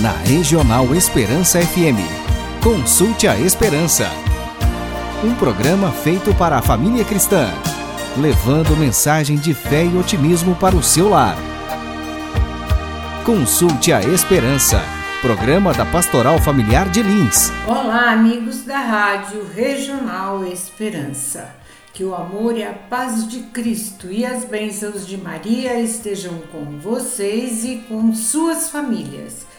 na Regional Esperança FM. Consulte a Esperança. Um programa feito para a família cristã, levando mensagem de fé e otimismo para o seu lar. Consulte a Esperança. Programa da Pastoral Familiar de Lins. Olá, amigos da Rádio Regional Esperança. Que o amor e a paz de Cristo e as bênçãos de Maria estejam com vocês e com suas famílias.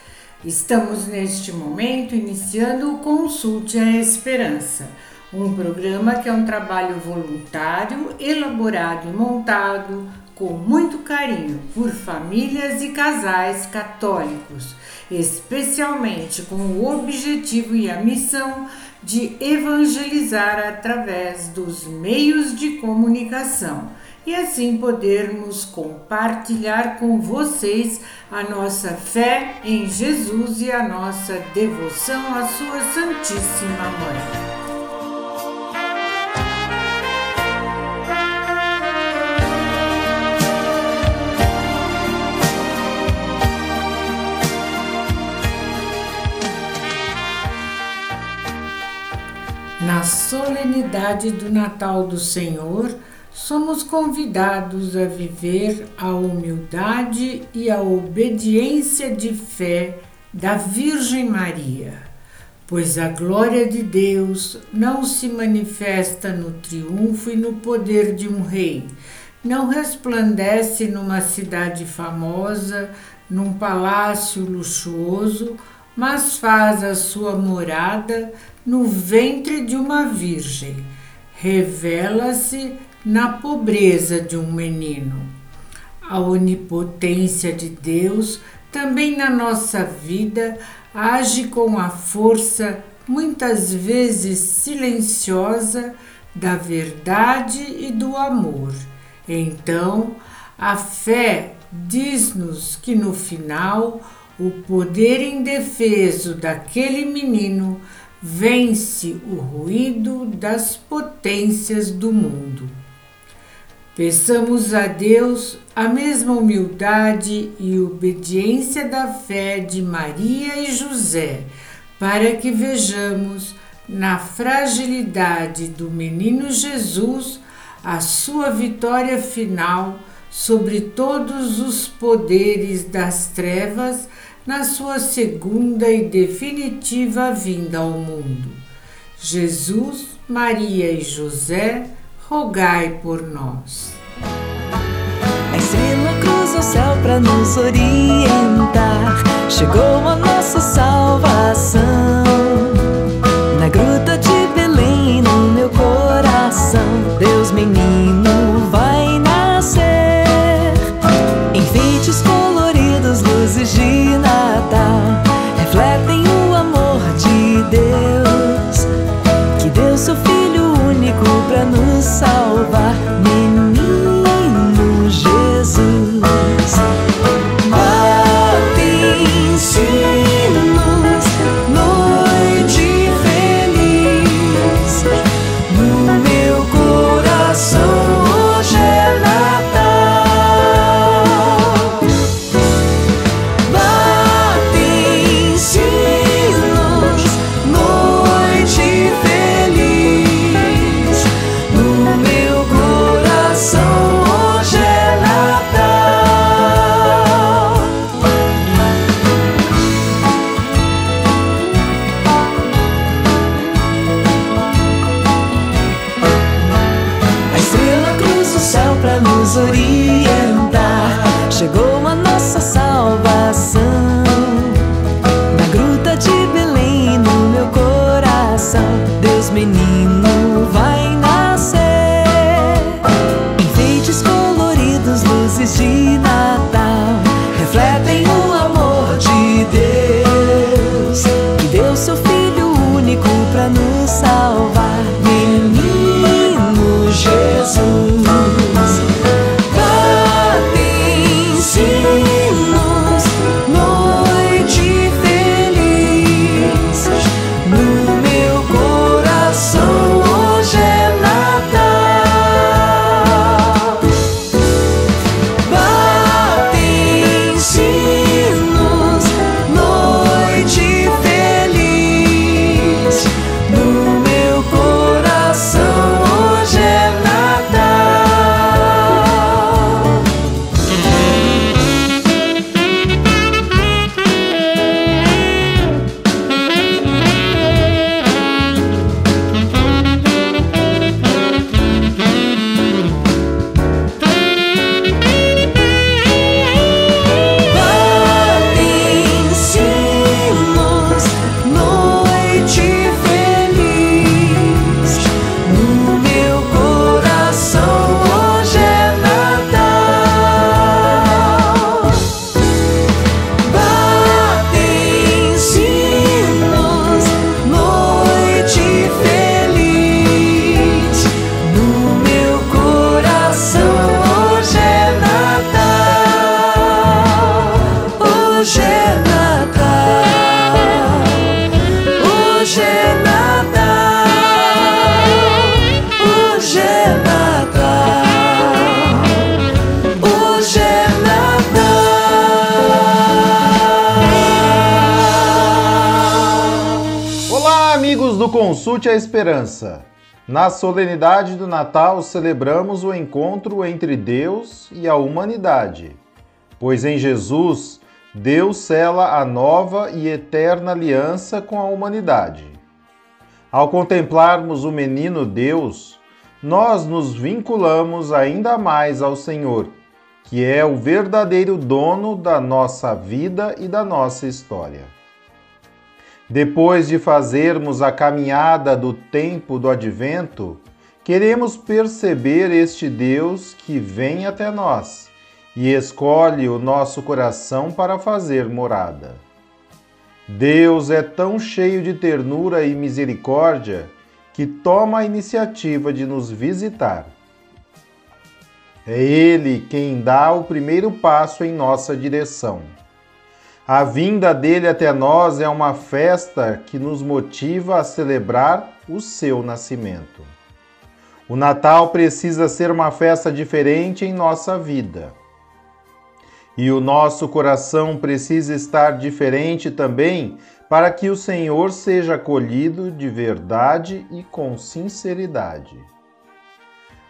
Estamos neste momento iniciando o Consulte a Esperança, um programa que é um trabalho voluntário, elaborado e montado com muito carinho por famílias e casais católicos, especialmente com o objetivo e a missão de evangelizar através dos meios de comunicação e assim podermos compartilhar com vocês a nossa fé em Jesus e a nossa devoção à Sua Santíssima Mãe. Na solenidade do Natal do Senhor, somos convidados a viver a humildade e a obediência de fé da Virgem Maria, pois a glória de Deus não se manifesta no triunfo e no poder de um rei, não resplandece numa cidade famosa, num palácio luxuoso, mas faz a sua morada no ventre de uma virgem. Revela-se na pobreza de um menino. A onipotência de Deus também na nossa vida age com a força, muitas vezes silenciosa, da verdade e do amor. Então, a fé diz-nos que no final o poder indefeso daquele menino vence o ruído das potências do mundo. Peçamos a Deus a mesma humildade e obediência da fé de Maria e José, para que vejamos na fragilidade do menino Jesus a sua vitória final sobre todos os poderes das trevas na sua segunda e definitiva vinda ao mundo. Jesus, Maria e José, rogai por nós. A estrela cruza o céu para nos orientar. Chegou a nossa salvação. Na gruta de Belém, no meu coração, Deus menino Consulte a Esperança. Na solenidade do Natal celebramos o encontro entre Deus e a humanidade, pois em Jesus Deus sela a nova e eterna aliança com a humanidade. Ao contemplarmos o menino Deus, nós nos vinculamos ainda mais ao Senhor, que é o verdadeiro dono da nossa vida e da nossa história. Depois de fazermos a caminhada do tempo do advento, queremos perceber este Deus que vem até nós e escolhe o nosso coração para fazer morada. Deus é tão cheio de ternura e misericórdia que toma a iniciativa de nos visitar. É Ele quem dá o primeiro passo em nossa direção. A vinda dele até nós é uma festa que nos motiva a celebrar o seu nascimento. O Natal precisa ser uma festa diferente em nossa vida. E o nosso coração precisa estar diferente também para que o Senhor seja acolhido de verdade e com sinceridade.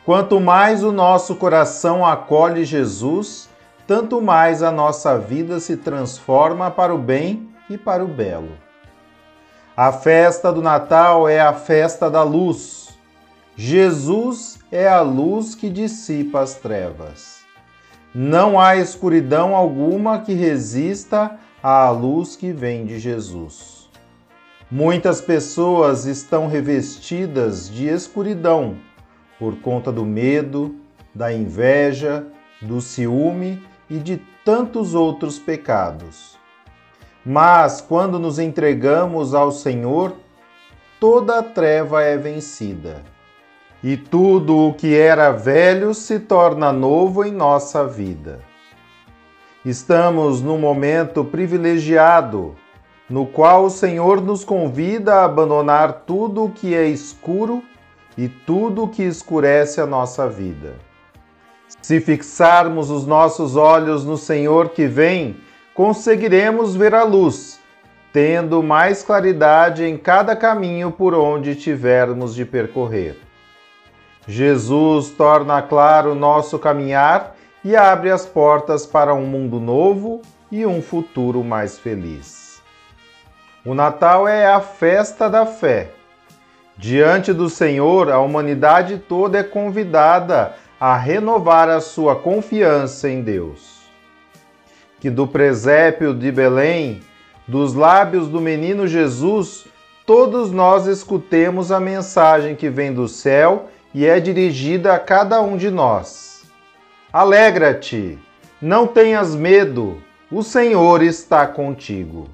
Quanto mais o nosso coração acolhe Jesus, tanto mais a nossa vida se transforma para o bem e para o belo. A festa do Natal é a festa da luz. Jesus é a luz que dissipa as trevas. Não há escuridão alguma que resista à luz que vem de Jesus. Muitas pessoas estão revestidas de escuridão por conta do medo, da inveja, do ciúme e de tantos outros pecados. Mas quando nos entregamos ao Senhor, toda a treva é vencida. E tudo o que era velho se torna novo em nossa vida. Estamos num momento privilegiado, no qual o Senhor nos convida a abandonar tudo o que é escuro e tudo o que escurece a nossa vida. Se fixarmos os nossos olhos no Senhor que vem, conseguiremos ver a luz, tendo mais claridade em cada caminho por onde tivermos de percorrer. Jesus torna claro o nosso caminhar e abre as portas para um mundo novo e um futuro mais feliz. O Natal é a festa da fé. Diante do Senhor, a humanidade toda é convidada a renovar a sua confiança em Deus. Que do presépio de Belém, dos lábios do menino Jesus, todos nós escutemos a mensagem que vem do céu e é dirigida a cada um de nós. Alegra-te, não tenhas medo, o Senhor está contigo.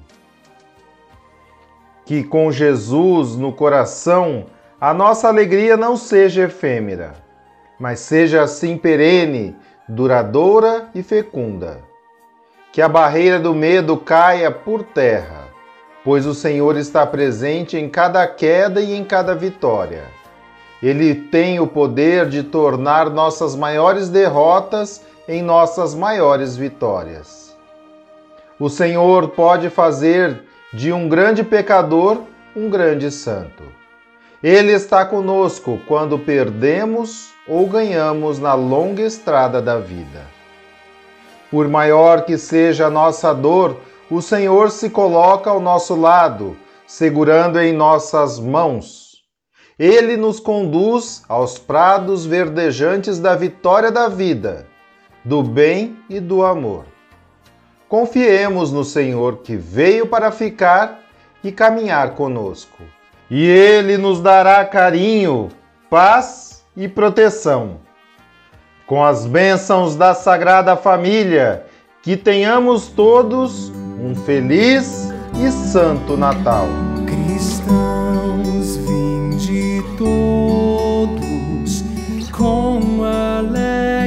Que com Jesus no coração, a nossa alegria não seja efêmera mas seja assim perene, duradoura e fecunda. Que a barreira do medo caia por terra, pois o Senhor está presente em cada queda e em cada vitória. Ele tem o poder de tornar nossas maiores derrotas em nossas maiores vitórias. O Senhor pode fazer de um grande pecador um grande santo. Ele está conosco quando perdemos ou ganhamos na longa estrada da vida. Por maior que seja a nossa dor, o Senhor se coloca ao nosso lado, segurando em nossas mãos. Ele nos conduz aos prados verdejantes da vitória da vida, do bem e do amor. Confiemos no Senhor que veio para ficar e caminhar conosco e Ele nos dará carinho, paz e proteção. Com as bênçãos da Sagrada Família, que tenhamos todos um feliz e santo Natal. Cristãos, vinde todos com alegres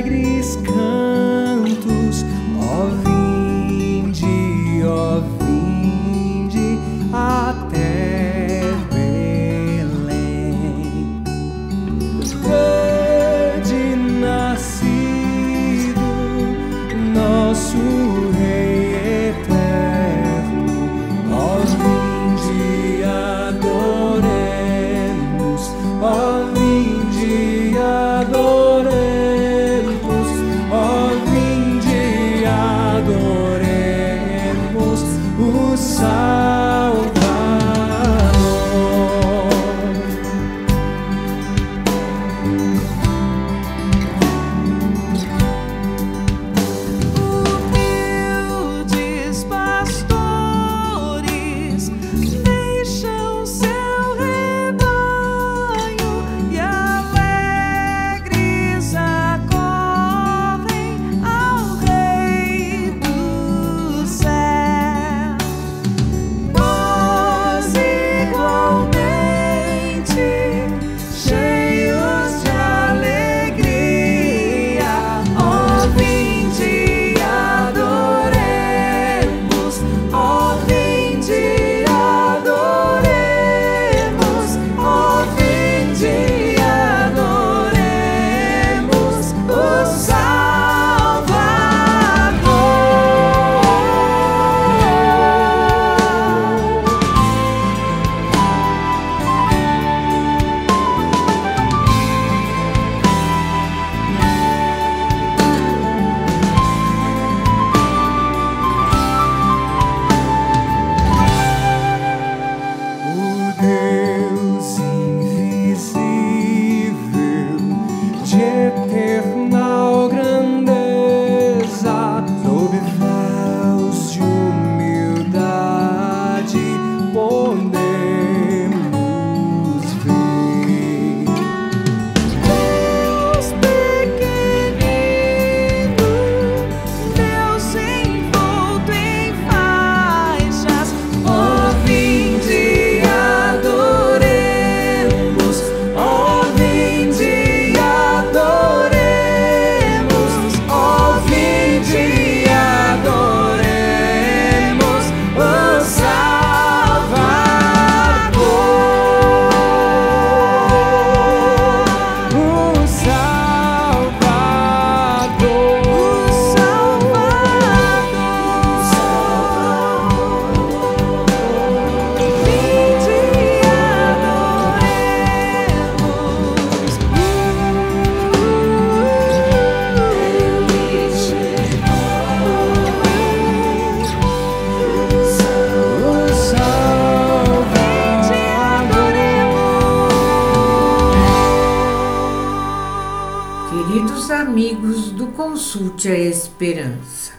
esperança.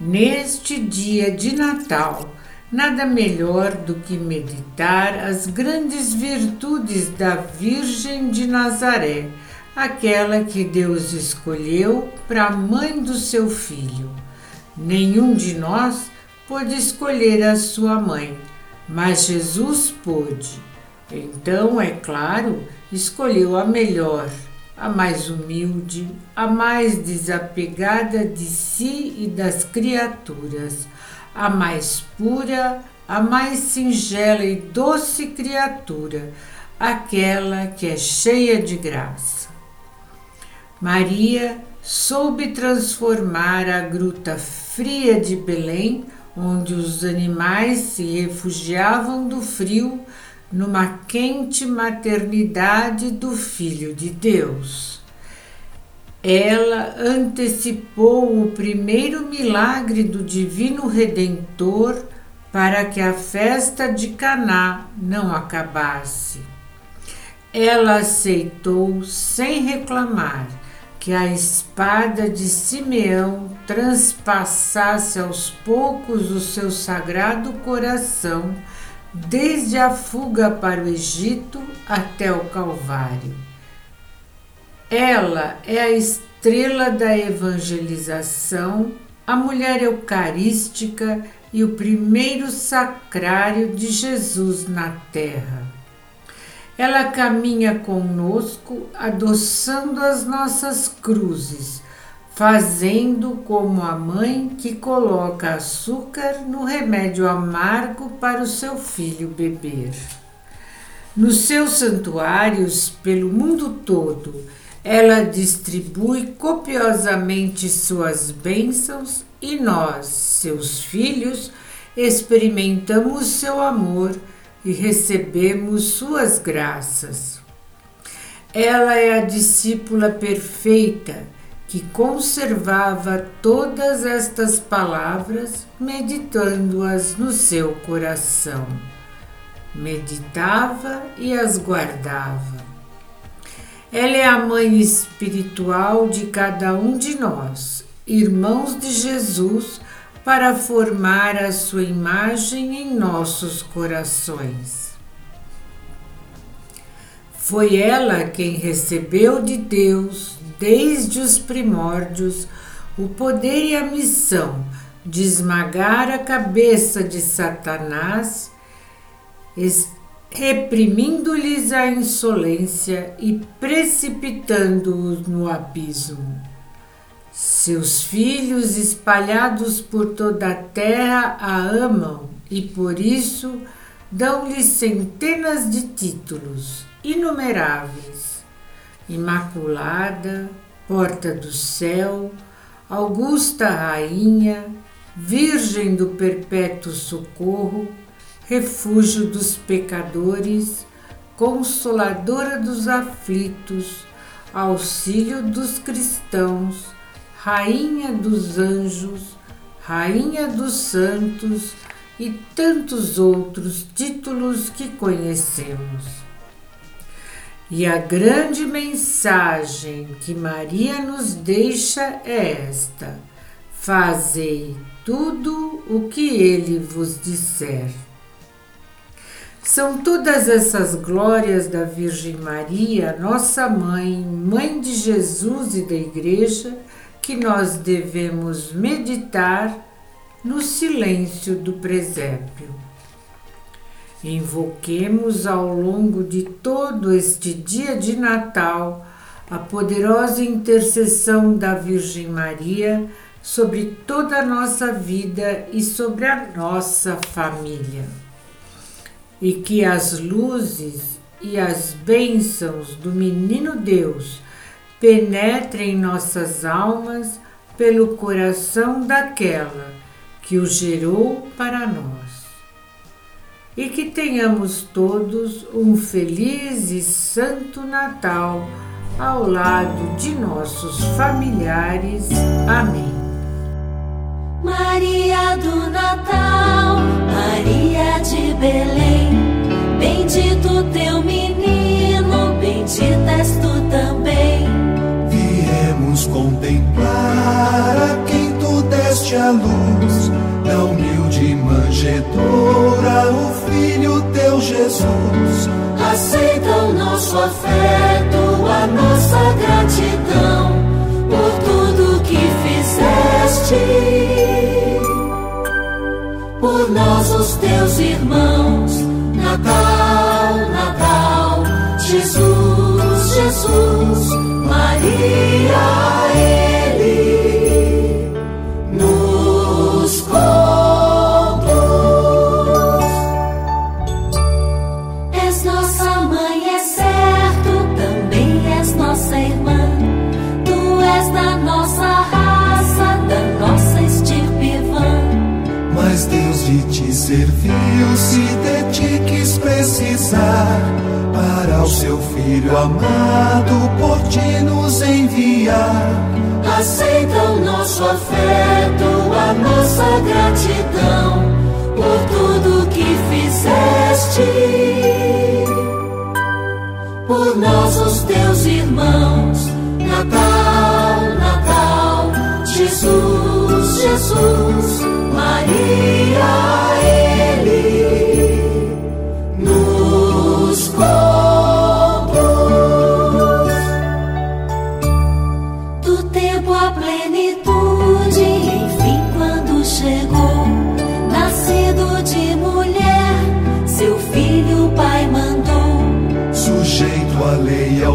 Neste dia de Natal, nada melhor do que meditar as grandes virtudes da Virgem de Nazaré, aquela que Deus escolheu para a mãe do seu filho. Nenhum de nós pôde escolher a sua mãe, mas Jesus pôde. Então, é claro, escolheu a melhor a mais humilde, a mais desapegada de si e das criaturas, a mais pura, a mais singela e doce criatura, aquela que é cheia de graça. Maria soube transformar a gruta fria de Belém, onde os animais se refugiavam do frio, numa quente maternidade do Filho de Deus. Ela antecipou o primeiro milagre do Divino Redentor para que a festa de Caná não acabasse. Ela aceitou sem reclamar que a espada de Simeão transpassasse aos poucos o seu sagrado coração desde a fuga para o Egito até o Calvário. Ela é a estrela da evangelização, a mulher eucarística e o primeiro sacrário de Jesus na terra. Ela caminha conosco, adoçando as nossas cruzes, fazendo como a mãe que coloca açúcar no remédio amargo para o seu filho beber. Nos seus santuários pelo mundo todo, ela distribui copiosamente suas bênçãos e nós, seus filhos, experimentamos seu amor e recebemos suas graças. Ela é a discípula perfeita que conservava todas estas palavras, meditando-as no seu coração. Meditava e as guardava. Ela é a mãe espiritual de cada um de nós, irmãos de Jesus, para formar a sua imagem em nossos corações. Foi ela quem recebeu de Deus desde os primórdios o poder e a missão de esmagar a cabeça de Satanás, reprimindo-lhes a insolência e precipitando-os no abismo. Seus filhos espalhados por toda a terra a amam e por isso dão-lhe centenas de títulos inumeráveis Imaculada, Porta do Céu, Augusta Rainha, Virgem do Perpétuo Socorro, Refúgio dos pecadores, Consoladora dos aflitos, Auxílio dos cristãos, Rainha dos anjos, Rainha dos santos e tantos outros títulos que conhecemos. E a grande mensagem que Maria nos deixa é esta: Fazei tudo o que ele vos disser. São todas essas glórias da Virgem Maria, nossa mãe, mãe de Jesus e da Igreja, que nós devemos meditar no silêncio do presépio. Invoquemos ao longo de todo este dia de Natal a poderosa intercessão da Virgem Maria sobre toda a nossa vida e sobre a nossa família. E que as luzes e as bênçãos do Menino Deus penetrem nossas almas pelo coração daquela que o gerou para nós e que tenhamos todos um feliz e santo Natal ao lado de nossos familiares. Amém. Maria do Natal, Maria de Belém, bendito teu menino, bendita és tu também. Viemos contemplar a quem tu deste a luz, da humilde manjedoura, o Filho teu Jesus. Aceita o nosso afeto, a nossa gratidão por tudo que fizeste. Por nós, os teus irmãos, Natal, Natal, Jesus, Jesus,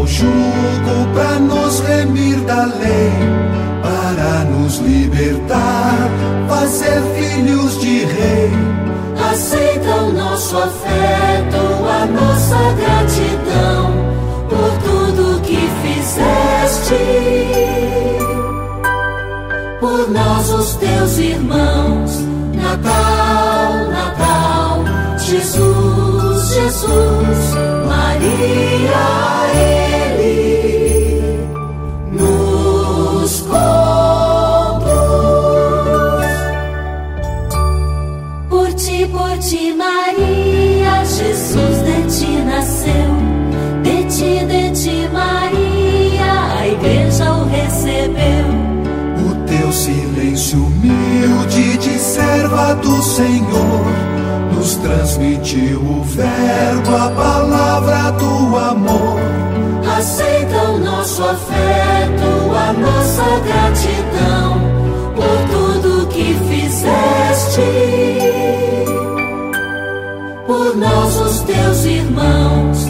jugo para nos remir da lei, para nos libertar, fazer filhos de rei. Aceita o nosso afeto, a nossa gratidão por tudo que fizeste. Por nós, os teus irmãos, Natal, Senhor nos transmitiu o verbo, a palavra do amor. Aceita o nosso afeto, a nossa gratidão por tudo que fizeste por nós, os teus irmãos.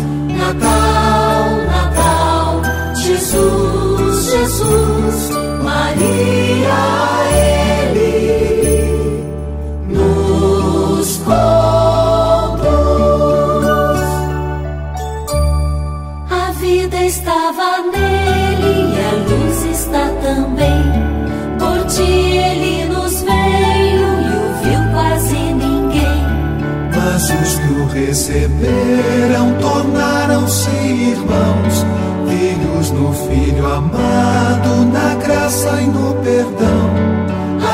Receberam tornaram-se irmãos, filhos no Filho amado, na graça e no perdão.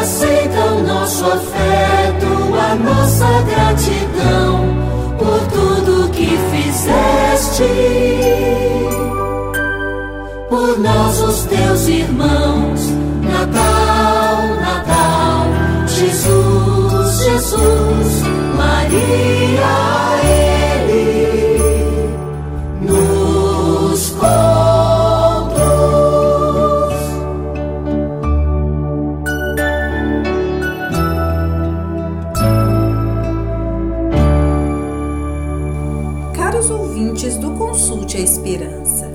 Aceita o nosso afeto, a nossa gratidão por tudo que fizeste. Por nós, os teus irmãos, Caros ouvintes do Consulte a Esperança,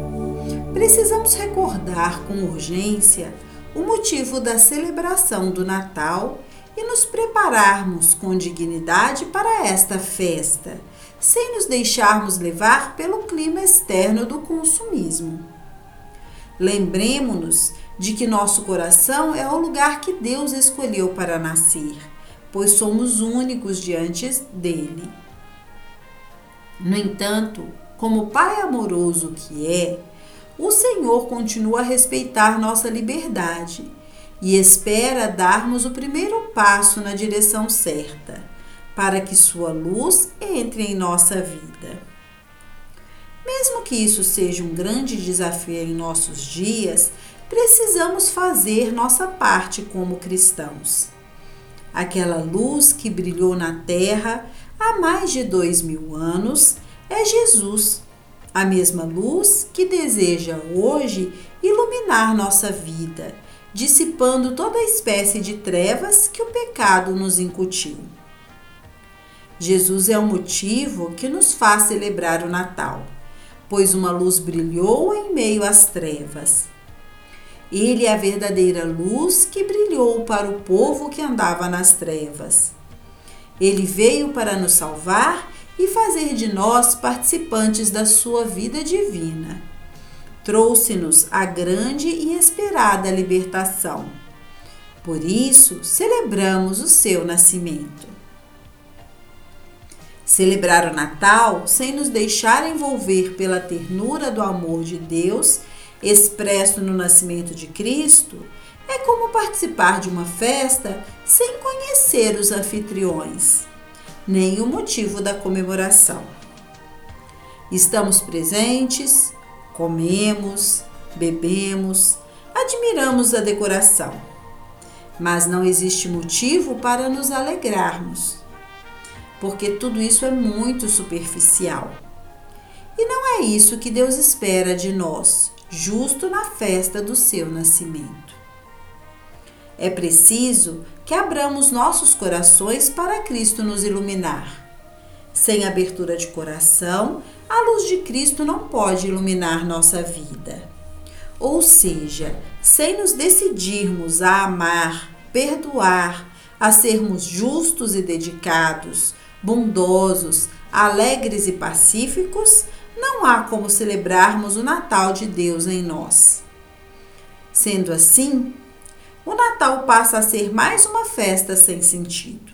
precisamos recordar com urgência o motivo da celebração do Natal e nos prepararmos com dignidade para esta festa, sem nos deixarmos levar pelo clima externo do consumismo. Lembremos-nos de que nosso coração é o lugar que Deus escolheu para nascer, pois somos únicos diante dele. No entanto, como Pai amoroso que é, o Senhor continua a respeitar nossa liberdade e espera darmos o primeiro passo na direção certa, para que Sua luz entre em nossa vida. Mesmo que isso seja um grande desafio em nossos dias, precisamos fazer nossa parte como cristãos. Aquela luz que brilhou na terra há mais de dois mil anos é Jesus, a mesma luz que deseja hoje iluminar nossa vida, dissipando toda espécie de trevas que o pecado nos incutiu. Jesus é o motivo que nos faz celebrar o Natal, pois uma luz brilhou em meio às trevas. Ele é a verdadeira luz que brilhou para o povo que andava nas trevas. Ele veio para nos salvar e fazer de nós participantes da sua vida divina. Trouxe-nos a grande e esperada libertação. Por isso, celebramos o seu nascimento. Celebrar o Natal sem nos deixar envolver pela ternura do amor de Deus, expresso no nascimento de Cristo, é como participar de uma festa sem conhecer os anfitriões, nem o motivo da comemoração. Estamos presentes, comemos, bebemos, admiramos a decoração, mas não existe motivo para nos alegrarmos, porque tudo isso é muito superficial. E não é isso que Deus espera de nós, justo na festa do seu nascimento. É preciso que abramos nossos corações para Cristo nos iluminar. Sem abertura de coração, a luz de Cristo não pode iluminar nossa vida. Ou seja, sem nos decidirmos a amar, perdoar, a sermos justos e dedicados, bondosos, alegres e pacíficos, não há como celebrarmos o Natal de Deus em nós. Sendo assim, o Natal passa a ser mais uma festa sem sentido.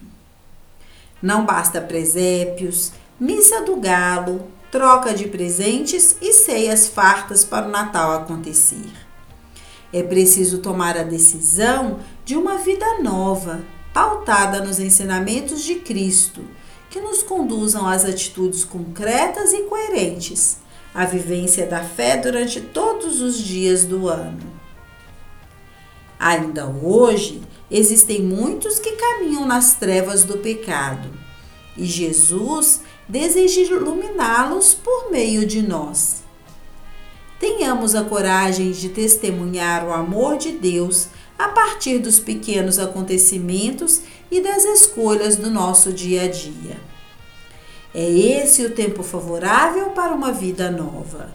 Não basta presépios, missa do galo, troca de presentes e ceias fartas para o Natal acontecer. É preciso tomar a decisão de uma vida nova, pautada nos ensinamentos de Cristo, que nos conduzam às atitudes concretas e coerentes, à vivência da fé durante todos os dias do ano. Ainda hoje, existem muitos que caminham nas trevas do pecado e Jesus deseja iluminá-los por meio de nós. Tenhamos a coragem de testemunhar o amor de Deus a partir dos pequenos acontecimentos e das escolhas do nosso dia a dia. É esse o tempo favorável para uma vida nova.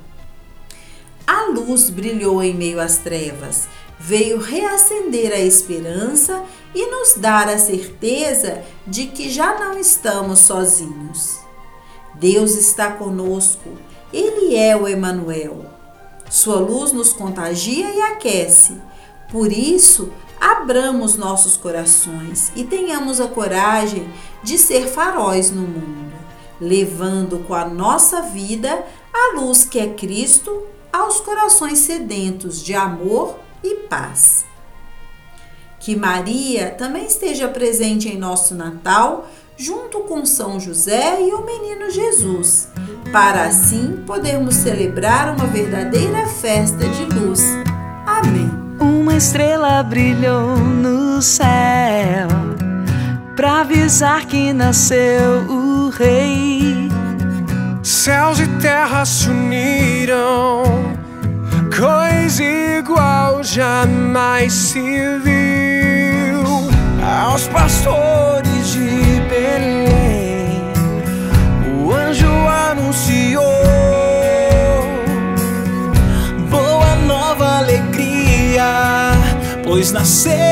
A luz brilhou em meio às trevas, veio reacender a esperança e nos dar a certeza de que já não estamos sozinhos. Deus está conosco, Ele é o Emanuel. Sua luz nos contagia e aquece. Por isso, abramos nossos corações e tenhamos a coragem de ser faróis no mundo, levando com a nossa vida a luz que é Cristo aos corações sedentos de amor e paz. Que Maria também esteja presente em nosso Natal, junto com São José e o menino Jesus, para assim podermos celebrar uma verdadeira festa de luz. Amém. Uma estrela brilhou no céu para avisar que nasceu o Rei. Céus e terra se uniram, coisa igual jamais se viu. Aos pastores de Belém, o anjo anunciou boa nova alegria, pois nasceu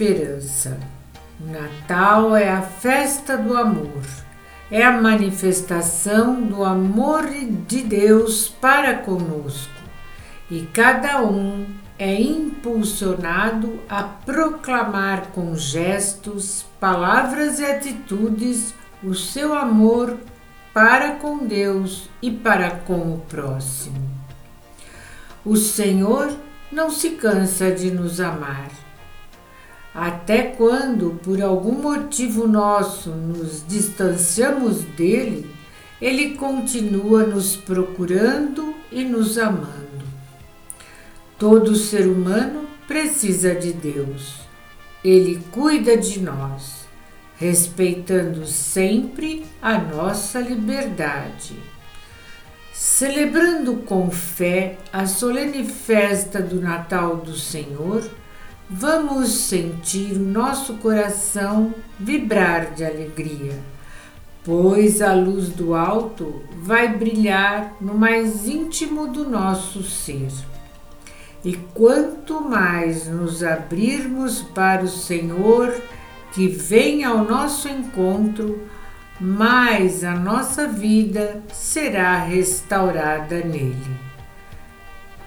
Esperança, Natal é a festa do amor, é a manifestação do amor de Deus para conosco e cada um é impulsionado a proclamar com gestos, palavras e atitudes o seu amor para com Deus e para com o próximo. O Senhor não se cansa de nos amar. Até quando, por algum motivo nosso, nos distanciamos dele, ele continua nos procurando e nos amando. Todo ser humano precisa de Deus. Ele cuida de nós, respeitando sempre a nossa liberdade. Celebrando com fé a solene festa do Natal do Senhor, vamos sentir o nosso coração vibrar de alegria, pois a luz do alto vai brilhar no mais íntimo do nosso ser. E quanto mais nos abrirmos para o Senhor que vem ao nosso encontro, mais a nossa vida será restaurada nele.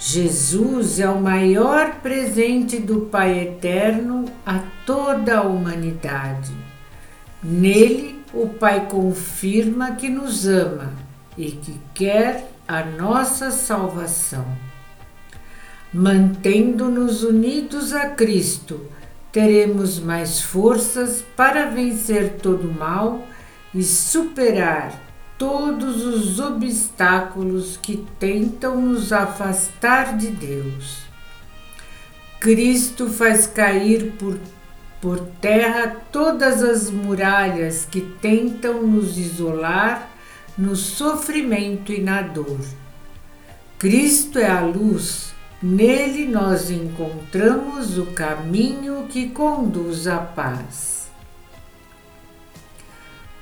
Jesus é o maior presente do Pai Eterno a toda a humanidade. Nele, o Pai confirma que nos ama e que quer a nossa salvação mantendo-nos unidos a Cristo, teremos mais forças para vencer todo o mal e superar todos os obstáculos que tentam nos afastar de Deus. Cristo faz cair por, por terra todas as muralhas que tentam nos isolar no sofrimento e na dor. Cristo é a luz Nele nós encontramos o caminho que conduz à paz.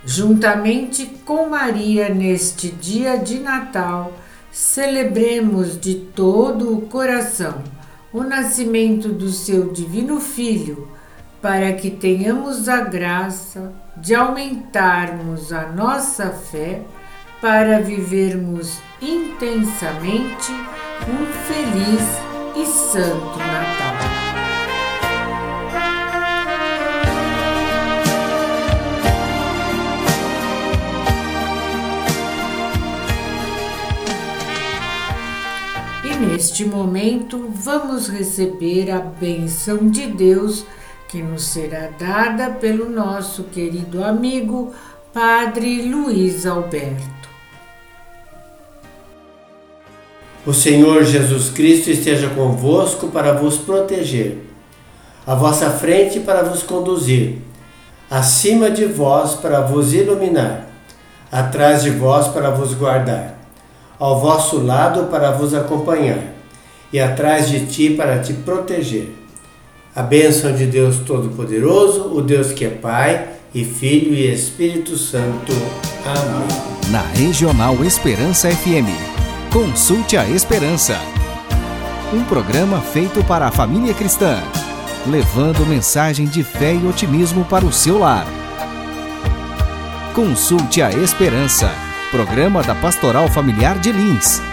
Juntamente com Maria, neste dia de Natal, celebremos de todo o coração o nascimento do seu Divino Filho, para que tenhamos a graça de aumentarmos a nossa fé para vivermos intensamente um feliz e santo Natal. Neste momento vamos receber a benção de Deus que nos será dada pelo nosso querido amigo Padre Luiz Alberto. O Senhor Jesus Cristo esteja convosco para vos proteger, à vossa frente para vos conduzir, acima de vós para vos iluminar, atrás de vós para vos guardar, ao vosso lado para vos acompanhar, e atrás de ti para te proteger. A bênção de Deus Todo-Poderoso, o Deus que é Pai e Filho e Espírito Santo. Amém. Na Regional Esperança FM. Consulte a Esperança. Um programa feito para a família cristã, levando mensagem de fé e otimismo para o seu lar. Consulte a Esperança, programa da Pastoral Familiar de Lins